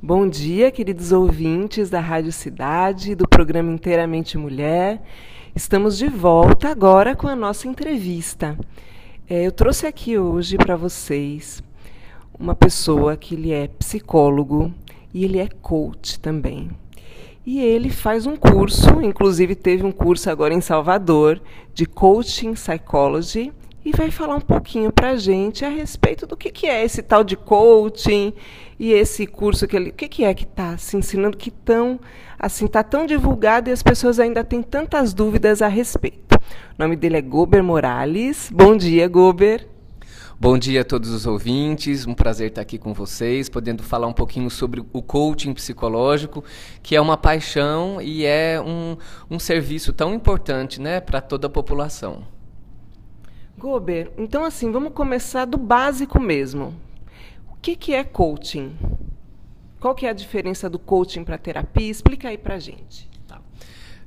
Bom dia, queridos ouvintes da Rádio Cidade, do programa Inteiramente Mulher. Estamos de volta agora com a nossa entrevista. É, eu trouxe aqui hoje para vocês uma pessoa que ele é psicólogo e ele é coach também. E ele faz um curso, inclusive teve um curso agora em Salvador, de Coaching Psychology, e vai falar um pouquinho para a gente a respeito do que, que é esse tal de coaching e esse curso que ele, o que, que é que está se ensinando que tão assim está tão divulgado e as pessoas ainda têm tantas dúvidas a respeito. O nome dele é Gober Morales. Bom dia, Gober. Bom dia a todos os ouvintes, um prazer estar aqui com vocês, podendo falar um pouquinho sobre o coaching psicológico, que é uma paixão e é um, um serviço tão importante né, para toda a população. Gober, então assim, vamos começar do básico mesmo. O que, que é coaching? Qual que é a diferença do coaching para terapia? Explica aí para gente. Tá.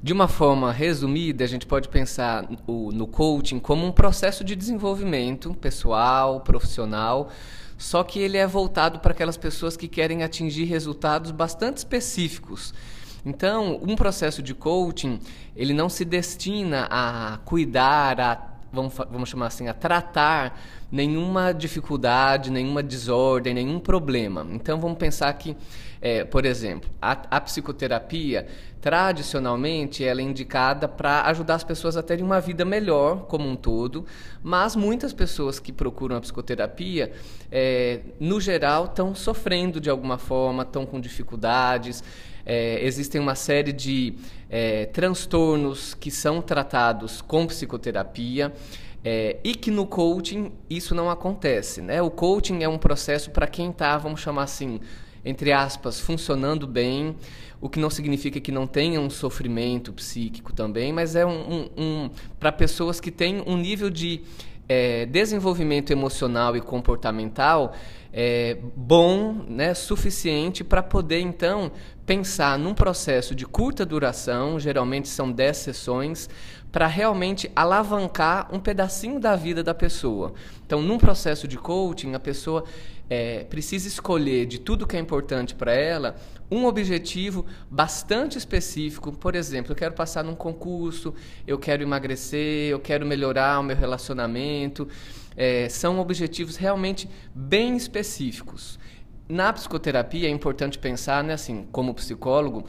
De uma forma resumida, a gente pode pensar no coaching como um processo de desenvolvimento pessoal, profissional, só que ele é voltado para aquelas pessoas que querem atingir resultados bastante específicos. Então, um processo de coaching, ele não se destina a cuidar, a vamos, vamos chamar assim, a tratar nenhuma dificuldade, nenhuma desordem, nenhum problema. Então vamos pensar que, é, por exemplo, a, a, psicoterapia tradicionalmente ela é indicada para ajudar as pessoas a terem uma vida melhor como um todo, mas muitas pessoas que procuram a psicoterapia, é, no geral, estão sofrendo de alguma forma, estão com dificuldades. É, existem uma série de é, transtornos que são tratados com psicoterapia. É, e que no coaching isso não acontece. Né? O coaching é um processo para quem está, vamos chamar assim, entre aspas, funcionando bem, o que não significa que não tenha um sofrimento psíquico também, mas é um, um, um para pessoas que têm um nível de é, desenvolvimento emocional e comportamental é, bom, né, suficiente para poder então pensar num processo de curta duração, geralmente são 10 sessões, para realmente alavancar um pedacinho da vida da pessoa. Então, num processo de coaching, a pessoa é, precisa escolher de tudo que é importante para ela um objetivo bastante específico. Por exemplo, eu quero passar num concurso, eu quero emagrecer, eu quero melhorar o meu relacionamento. É, são objetivos realmente bem específicos. Na psicoterapia é importante pensar, né, assim, como psicólogo,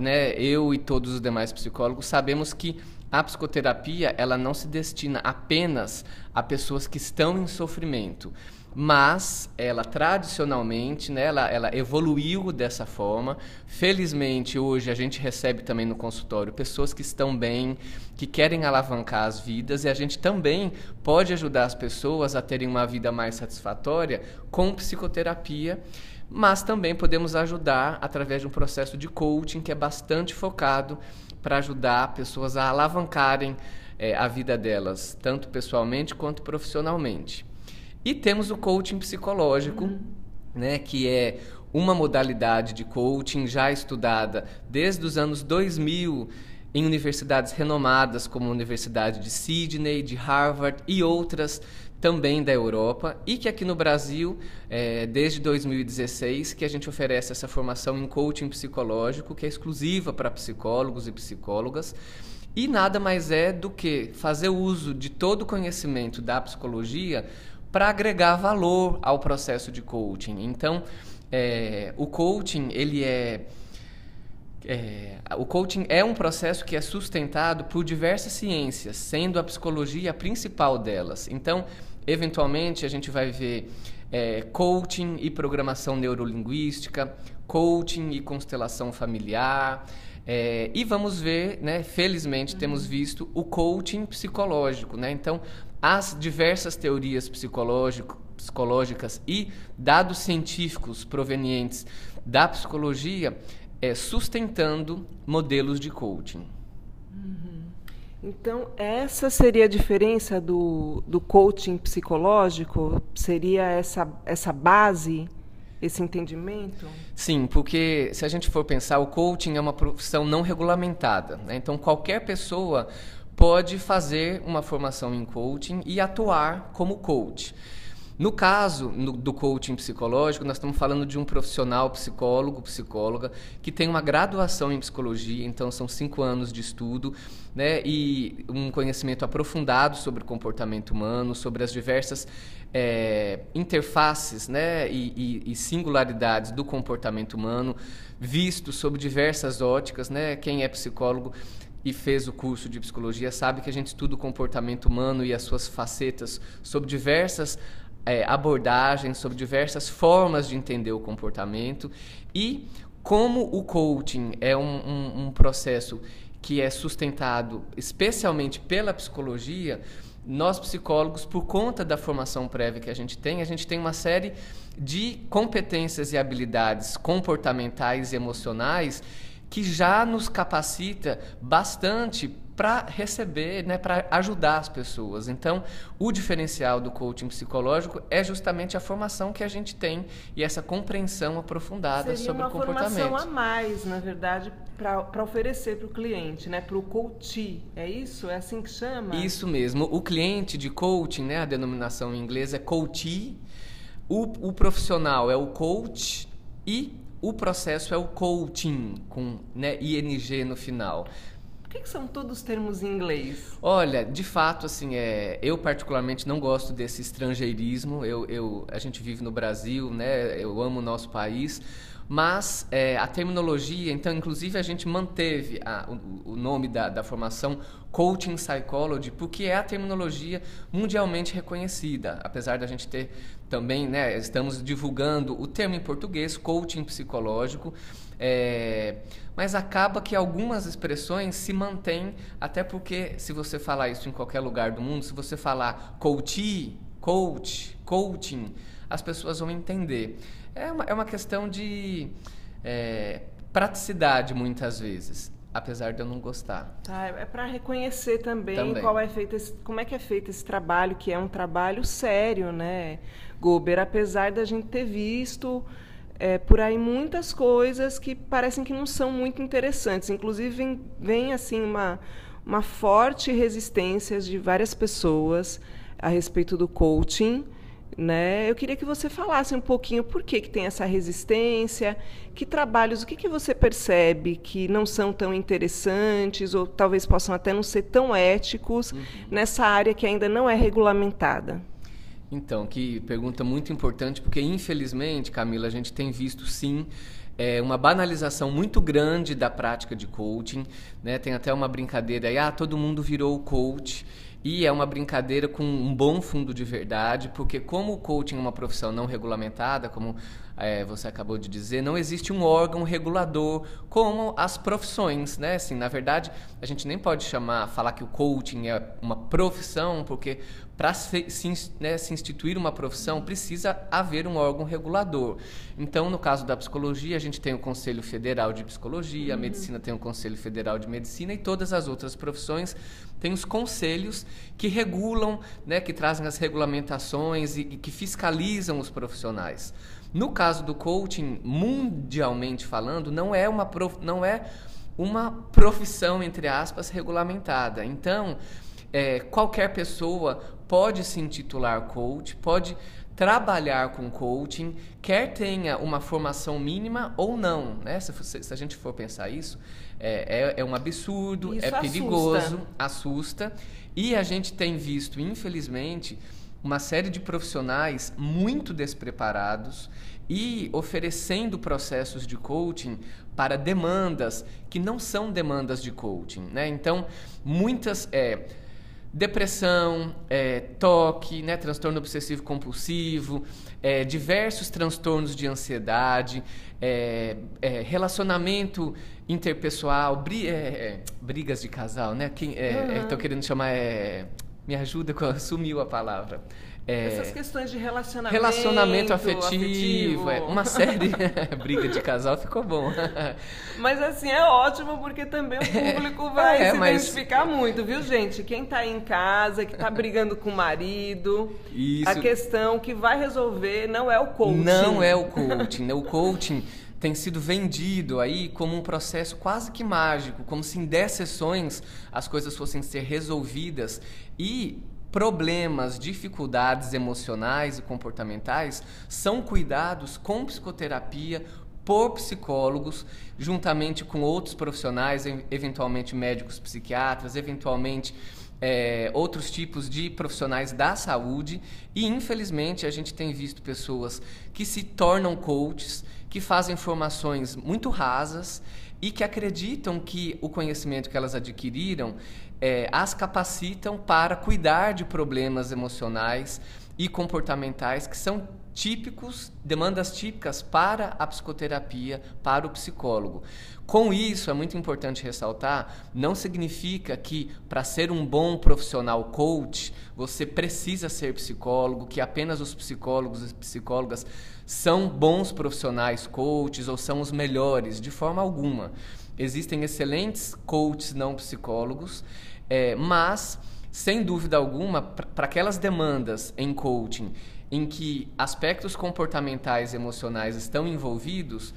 né, eu e todos os demais psicólogos sabemos que a psicoterapia ela não se destina apenas a pessoas que estão em sofrimento mas ela tradicionalmente, né, ela, ela evoluiu dessa forma. Felizmente, hoje a gente recebe também no consultório pessoas que estão bem, que querem alavancar as vidas, e a gente também pode ajudar as pessoas a terem uma vida mais satisfatória com psicoterapia. Mas também podemos ajudar através de um processo de coaching que é bastante focado para ajudar pessoas a alavancarem é, a vida delas, tanto pessoalmente quanto profissionalmente. E temos o coaching psicológico, uhum. né, que é uma modalidade de coaching já estudada desde os anos 2000 em universidades renomadas como a Universidade de Sydney, de Harvard e outras também da Europa e que aqui no Brasil, é, desde 2016, que a gente oferece essa formação em coaching psicológico, que é exclusiva para psicólogos e psicólogas. E nada mais é do que fazer uso de todo o conhecimento da psicologia para agregar valor ao processo de coaching. Então, é, o coaching ele é, é, o coaching é um processo que é sustentado por diversas ciências, sendo a psicologia a principal delas. Então, eventualmente a gente vai ver é, coaching e programação neurolinguística, coaching e constelação familiar. É, e vamos ver, né, felizmente uhum. temos visto o coaching psicológico. Né? Então, as diversas teorias psicológicas e dados científicos provenientes da psicologia é, sustentando modelos de coaching. Uhum. Então, essa seria a diferença do, do coaching psicológico? Seria essa, essa base, esse entendimento? Sim, porque se a gente for pensar, o coaching é uma profissão não regulamentada. Né? Então, qualquer pessoa pode fazer uma formação em coaching e atuar como coach. No caso no, do coaching psicológico, nós estamos falando de um profissional psicólogo, psicóloga, que tem uma graduação em psicologia, então são cinco anos de estudo, né, e um conhecimento aprofundado sobre o comportamento humano, sobre as diversas é, interfaces né, e, e, e, singularidades do comportamento humano, visto sob diversas óticas. Né? Quem é psicólogo e fez o curso de psicologia sabe que a gente estuda o comportamento humano e as suas facetas sob diversas é, abordagens, sobre diversas formas de entender o comportamento. E como o coaching é um, um, um processo que é sustentado especialmente pela psicologia, nós psicólogos, por conta da formação prévia que a gente tem, a gente tem uma série de competências e habilidades comportamentais e emocionais que já nos capacita bastante para receber, né, para ajudar as pessoas. Então, o diferencial do coaching psicológico é justamente a formação que a gente tem e essa compreensão aprofundada Seria sobre o comportamento. Seria uma formação a mais, na verdade, para oferecer para o cliente, né, para o coach. É isso? É assim que chama? Isso mesmo. O cliente de coaching, né, a denominação em inglês é coachee. O, o profissional é o coach e o processo é o coaching, com né, ING no final. Por que, que, são todos termos em inglês? Olha, de fato, assim, é, eu particularmente não gosto desse estrangeirismo. Eu, eu, a gente vive no Brasil, né? Eu amo o nosso país, mas é, a terminologia, então, inclusive a gente manteve a, o, o, nome da, da formação Coaching Psychology, porque é a terminologia mundialmente reconhecida, apesar da gente ter também, né, estamos divulgando o termo em português, coaching psicológico, é, mas acaba que algumas expressões se mantêm, até porque se você falar isso em qualquer lugar do mundo, se você falar coach, coach, coaching, as pessoas vão entender. É uma, é uma questão de é, praticidade, muitas vezes. Apesar de eu não gostar. Tá, é para reconhecer também, também, qual é feito esse, como é que é feito esse trabalho, que é um trabalho sério, né, Gober? Apesar da gente ter visto é, por aí muitas coisas que parecem que não são muito interessantes. Inclusive, vem, vem assim uma, uma forte resistência de várias pessoas a respeito do coaching né? Eu queria que você falasse um pouquinho por que, que tem essa resistência, que trabalhos, o que, que você percebe que não são tão interessantes ou talvez possam até não ser tão éticos uhum. nessa área que ainda não é regulamentada. Então, que pergunta muito importante, porque infelizmente, Camila, a gente tem visto sim é, uma banalização muito grande da prática de coaching. Né? Tem até uma brincadeira aí, ah, todo mundo virou coach. E é uma brincadeira com um bom fundo de verdade, porque como o coaching é uma profissão não regulamentada, como é, você acabou de dizer, não existe um órgão regulador como as profissões, né? Assim, na verdade, a gente nem pode chamar, falar que o coaching é uma profissão, porque para se, se, né, se, instituir uma profissão precisa haver um órgão regulador. Então, no caso da psicologia, a gente tem o Conselho Federal de Psicologia, a uhum. medicina tem o Conselho Federal de Medicina e todas as outras profissões têm os conselhos que regulam, né, que trazem as regulamentações e, e que fiscalizam os profissionais. No caso do coaching, mundialmente falando, não é uma, prof, não é uma profissão, entre aspas, regulamentada. Então, é, qualquer pessoa pode se intitular coach, pode trabalhar com coaching, quer tenha uma formação mínima ou não. Né? Se, se a gente for pensar isso, é, é, é um absurdo, isso é perigoso, assusta. assusta. E a gente tem visto, infelizmente, uma série de profissionais muito despreparados e oferecendo processos de coaching para demandas que não são demandas de coaching. Né? Então, muitas. É, depressão, é, toque, né, transtorno obsessivo compulsivo, é, diversos transtornos de ansiedade, é, é relacionamento interpessoal, bri é, é, brigas de casal, né? Quem estou uhum. querendo chamar me ajuda, sumiu a palavra. É, Essas questões de relacionamento. Relacionamento afetivo, afetivo. É, uma série. briga de casal ficou bom. mas assim, é ótimo porque também o público vai é, se mas... identificar muito, viu, gente? Quem está em casa, que está brigando com o marido, Isso. a questão que vai resolver não é o coaching. Não é o coaching. Né? O coaching tem sido vendido aí como um processo quase que mágico, como se em 10 sessões as coisas fossem ser resolvidas. E problemas, dificuldades emocionais e comportamentais são cuidados com psicoterapia por psicólogos, juntamente com outros profissionais, eventualmente médicos psiquiatras, eventualmente é, outros tipos de profissionais da saúde. E, infelizmente, a gente tem visto pessoas que se tornam coaches, que fazem formações muito rasas e que acreditam que o conhecimento que elas adquiriram é, as capacitam para cuidar de problemas emocionais e comportamentais que são típicos, demandas típicas para a psicoterapia, para o psicólogo. Com isso, é muito importante ressaltar, não significa que para ser um bom profissional coach, você precisa ser psicólogo, que apenas os psicólogos e psicólogas são bons profissionais coaches ou são os melhores, de forma alguma. Existem excelentes coaches não psicólogos, é, mas, sem dúvida alguma, para aquelas demandas em coaching em que aspectos comportamentais e emocionais estão envolvidos,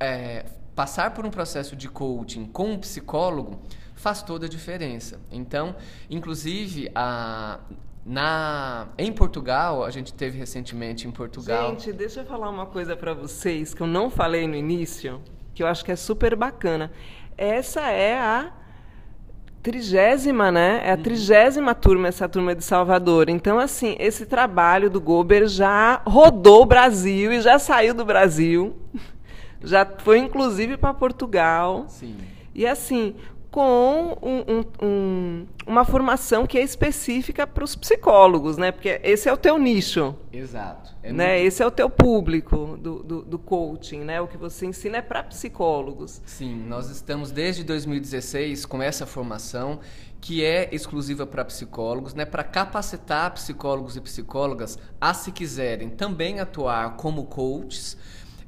é, passar por um processo de coaching com um psicólogo faz toda a diferença. Então, inclusive, a, na, em Portugal, a gente teve recentemente em Portugal. Gente, deixa eu falar uma coisa para vocês que eu não falei no início, que eu acho que é super bacana. Essa é a trigésima, né? É a uhum. trigésima turma, essa turma de Salvador. Então, assim, esse trabalho do Gober já rodou o Brasil e já saiu do Brasil. Já foi, inclusive, para Portugal. Sim. E, assim, com um, um, um, uma formação que é específica para os psicólogos, né? Porque esse é o teu nicho. Exato. É né? Muito... Esse é o teu público do, do, do coaching, né? O que você ensina é para psicólogos. Sim, nós estamos desde 2016 com essa formação que é exclusiva para psicólogos, né? Para capacitar psicólogos e psicólogas a, se quiserem, também atuar como coaches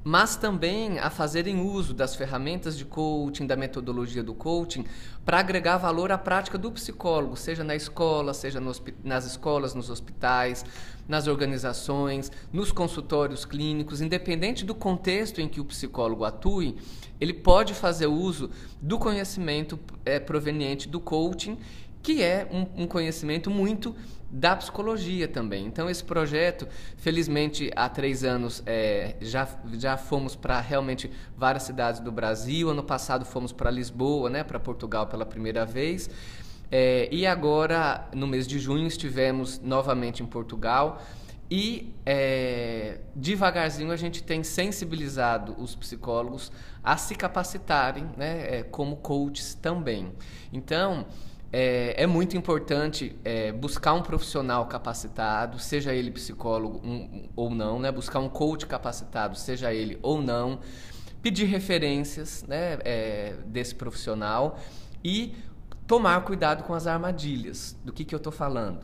mas também a fazerem uso das ferramentas de coaching, da metodologia do coaching, para agregar valor à prática do psicólogo, seja na escola, seja no, nas escolas, nos hospitais, nas organizações, nos consultórios clínicos, independente do contexto em que o psicólogo atue, ele pode fazer uso do conhecimento é, proveniente do coaching, que é um, um conhecimento muito da psicologia também. Então, esse projeto, felizmente, há três anos é, já, já fomos para realmente várias cidades do Brasil. Ano passado fomos para Lisboa, né, para Portugal pela primeira vez. É, e agora, no mês de junho, estivemos novamente em Portugal. E é, devagarzinho a gente tem sensibilizado os psicólogos a se capacitarem né, é, como coaches também. Então, é, é muito importante é, buscar um profissional capacitado, seja ele psicólogo um, ou não, né? buscar um coach capacitado, seja ele ou não, pedir referências né, é, desse profissional e tomar cuidado com as armadilhas. Do que, que eu estou falando?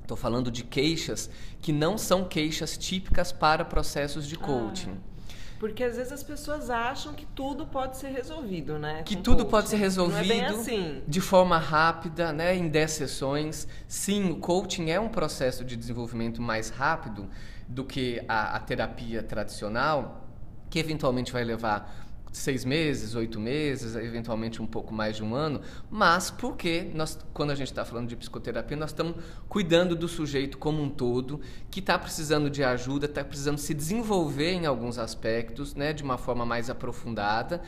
Estou falando de queixas que não são queixas típicas para processos de coaching. Ah. Porque às vezes as pessoas acham que tudo pode ser resolvido, né? Que tudo coaching. pode ser resolvido é assim. de forma rápida, né? Em 10 sessões. Sim, o coaching é um processo de desenvolvimento mais rápido do que a, a terapia tradicional, que eventualmente vai levar seis meses, oito meses, eventualmente um pouco mais de um ano, mas porque nós, quando a gente está falando de psicoterapia, nós estamos cuidando do sujeito como um todo, que está precisando de ajuda, está precisando se desenvolver em alguns aspectos, né, de uma forma mais aprofundada.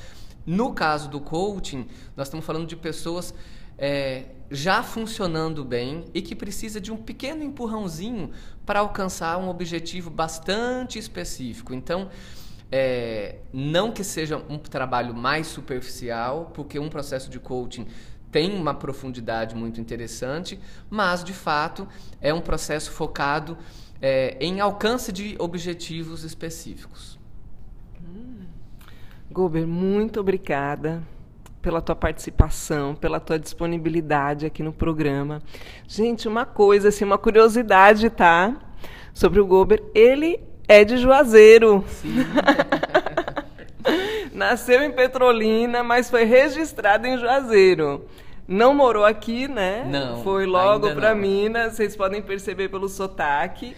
No caso do coaching, nós estamos falando de pessoas é, já funcionando bem e que precisa de um pequeno empurrãozinho para alcançar um objetivo bastante específico. Então, é, não que seja um trabalho mais superficial, porque um processo de coaching tem uma profundidade muito interessante, mas de fato é um processo focado é, em alcance de objetivos específicos. Hum. Gober, muito obrigada pela tua participação, pela tua disponibilidade aqui no programa. Gente, uma coisa, assim, uma curiosidade, tá? Sobre o Gober, ele é de Juazeiro. Sim. Nasceu em Petrolina, mas foi registrado em Juazeiro. Não morou aqui, né? Não. Foi logo para Minas. Vocês podem perceber pelo sotaque.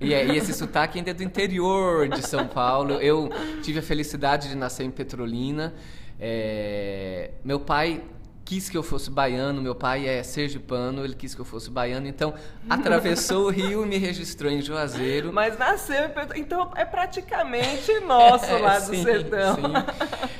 E, é, e, esse sotaque ainda é do interior de São Paulo. Eu tive a felicidade de nascer em Petrolina. É, meu pai quis que eu fosse baiano, meu pai é sergipano, ele quis que eu fosse baiano, então atravessou o rio e me registrou em Juazeiro. Mas nasceu em Petrolina, então é praticamente nosso lá do sim, sertão. Sim.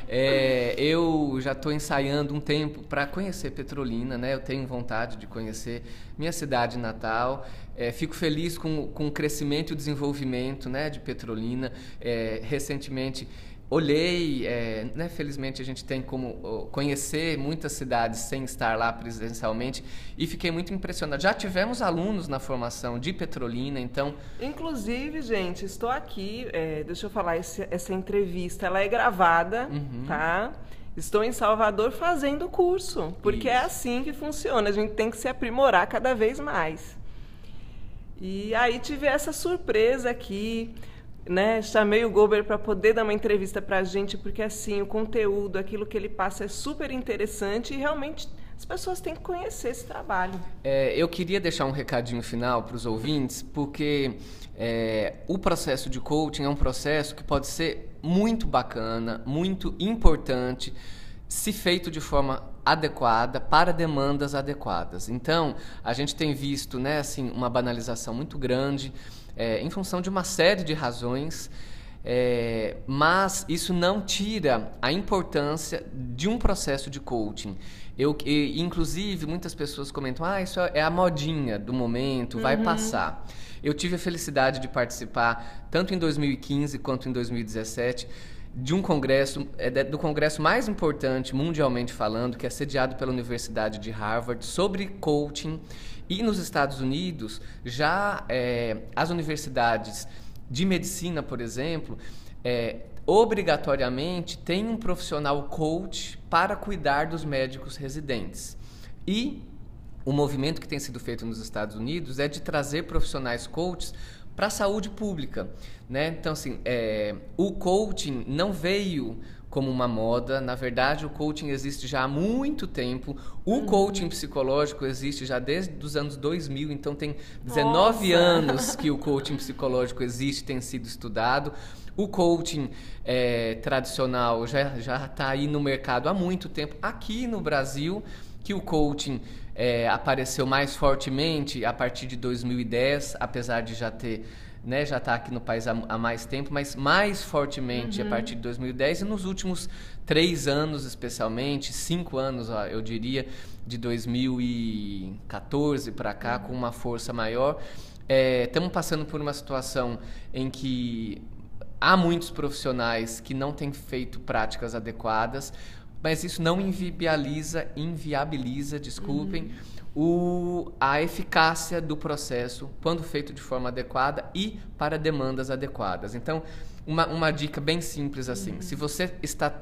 É, eu já estou ensaiando um tempo para conhecer Petrolina, né? Eu tenho vontade de conhecer minha cidade natal. É, fico feliz com, com o crescimento e o desenvolvimento né, de Petrolina. É, recentemente olhei, é, né, felizmente a gente tem como conhecer muitas cidades sem estar lá presencialmente e fiquei muito impressionado. Já tivemos alunos na formação de Petrolina, então... Inclusive, gente, estou aqui, é, deixa eu falar, esse, essa entrevista, ela é gravada, uhum. tá? Estou em Salvador fazendo o curso, porque é Isso. é assim que funciona, a gente tem que se aprimorar cada vez mais. E aí tive essa surpresa aqui, né, chamei o Gober para poder dar uma entrevista para a gente, porque assim, o conteúdo, aquilo que ele passa é super interessante e realmente as pessoas têm que conhecer esse trabalho. É, eu queria deixar um recadinho final para os ouvintes, porque é, o processo de coaching é um processo que pode ser muito bacana, muito importante, se feito de forma adequada para demandas adequadas. Então, a gente tem visto, né, assim, uma banalização muito grande é, em função de uma série de razões, é, mas isso não tira a importância de um processo de coaching. Eu, e, inclusive, muitas pessoas comentam: ah, isso é a modinha do momento, vai uhum. passar. Eu tive a felicidade de participar, tanto em 2015 quanto em 2017, de um congresso, é, do congresso mais importante mundialmente falando, que é sediado pela Universidade de Harvard, sobre coaching. E nos Estados Unidos, já é, as universidades de medicina, por exemplo, é, obrigatoriamente tem um profissional coach para cuidar dos médicos residentes. E o movimento que tem sido feito nos Estados Unidos é de trazer profissionais coaches para a saúde pública. Né? Então, assim, é, o coaching não veio como uma moda. Na verdade, o coaching existe já há muito tempo. O uhum. coaching psicológico existe já desde os anos 2000, então tem 19 Nossa. anos que o coaching psicológico existe, tem sido estudado. O coaching é, tradicional já está aí no mercado há muito tempo. Aqui no Brasil, que o coaching é, apareceu mais fortemente a partir de 2010, apesar de já ter né, já está aqui no país há, há, mais tempo, mas mais fortemente uhum. a partir de 2010 e nos últimos três anos, especialmente, cinco anos, ó, eu diria, de 2014 para cá, uhum. com uma força maior. Estamos é, passando por uma situação em que há muitos profissionais que não têm feito práticas adequadas, mas isso não inviabiliza, inviabiliza, desculpem, uhum o, a eficácia do processo quando feito de forma adequada e para demandas adequadas. Então, uma, uma dica bem simples assim: uhum. se você está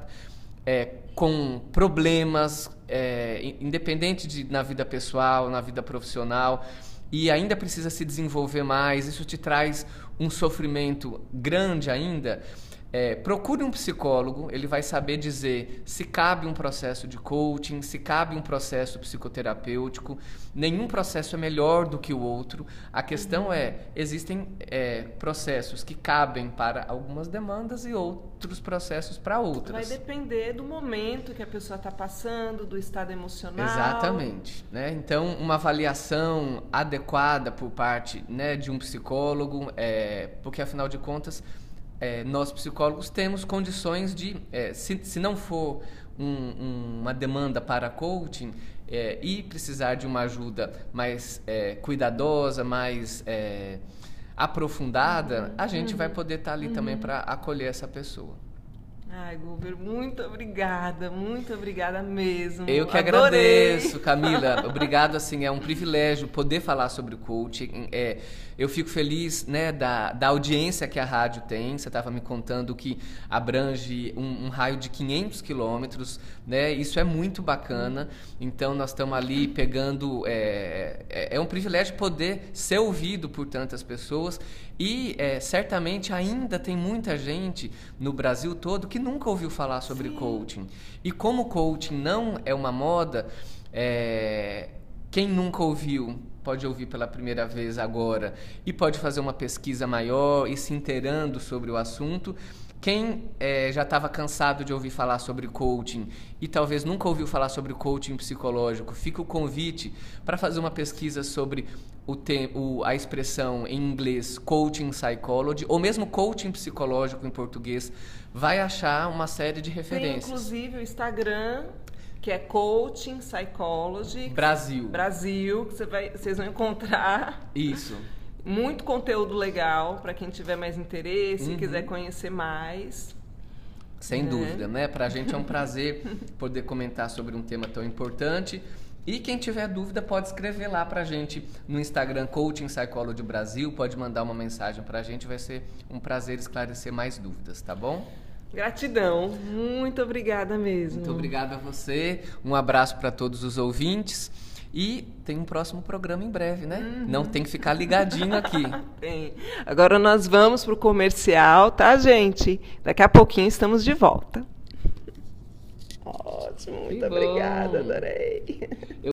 é, com problemas, é, independente de na vida pessoal, na vida profissional, e ainda precisa se desenvolver mais, isso te traz um sofrimento grande ainda é, procure um psicólogo, ele vai saber dizer se cabe um processo de coaching, se cabe um processo psicoterapêutico. Nenhum processo é melhor do que o outro. A questão uhum. é: existem é, processos que cabem para algumas demandas e outros processos para outras. Vai depender do momento que a pessoa está passando, do estado emocional. Exatamente. Né? Então, uma avaliação adequada por parte né, de um psicólogo, é, porque afinal de contas é, nós psicólogos temos condições de, é, se, se não for um, um, uma demanda para coaching é, e precisar de uma ajuda mais é, cuidadosa, mais é, aprofundada, a gente uhum. vai poder estar ali uhum. também para acolher essa pessoa. Ai, Guber, muito obrigada, muito obrigada mesmo. Eu que Adorei. agradeço, Camila. Obrigado, assim, é um privilégio poder falar sobre o coaching. É, eu fico feliz né, da, da audiência que a rádio tem. Você estava me contando que abrange um, um raio de 500 quilômetros. Né? Isso é muito bacana. Então, nós estamos ali pegando. É, é, é, um privilégio poder ser ouvido por tantas pessoas. E é, certamente ainda tem muita gente no Brasil todo que nunca ouviu falar sobre Sim. coaching. E como coaching não é uma moda, é, quem nunca ouviu pode ouvir pela primeira vez agora e pode fazer uma pesquisa maior e se inteirando sobre o assunto. Quem é, já estava cansado de ouvir falar sobre coaching e talvez nunca ouviu falar sobre coaching psicológico, fica o convite para fazer uma pesquisa sobre o, te, o a expressão em inglês coaching psychology ou mesmo coaching psicológico em português, vai achar uma série de referências. Tem inclusive o Instagram que é Coaching Psychology Brasil. Brasil, que você vai, vocês vão encontrar. Isso. Muito conteúdo legal para quem tiver mais interesse, uhum. quiser conhecer mais. Sem né? dúvida, né? Para a gente é um prazer poder comentar sobre um tema tão importante. E quem tiver dúvida pode escrever lá para a gente no Instagram Coaching Psychology Brasil, pode mandar uma mensagem para a gente, vai ser um prazer esclarecer mais dúvidas, tá bom? Gratidão, muito obrigada mesmo. Muito obrigada a você, um abraço para todos os ouvintes. E tem um próximo programa em breve, né? Uhum. Não tem que ficar ligadinho aqui. tem. Agora nós vamos pro comercial, tá, gente? Daqui a pouquinho estamos de volta. Ótimo, muito obrigada, adorei.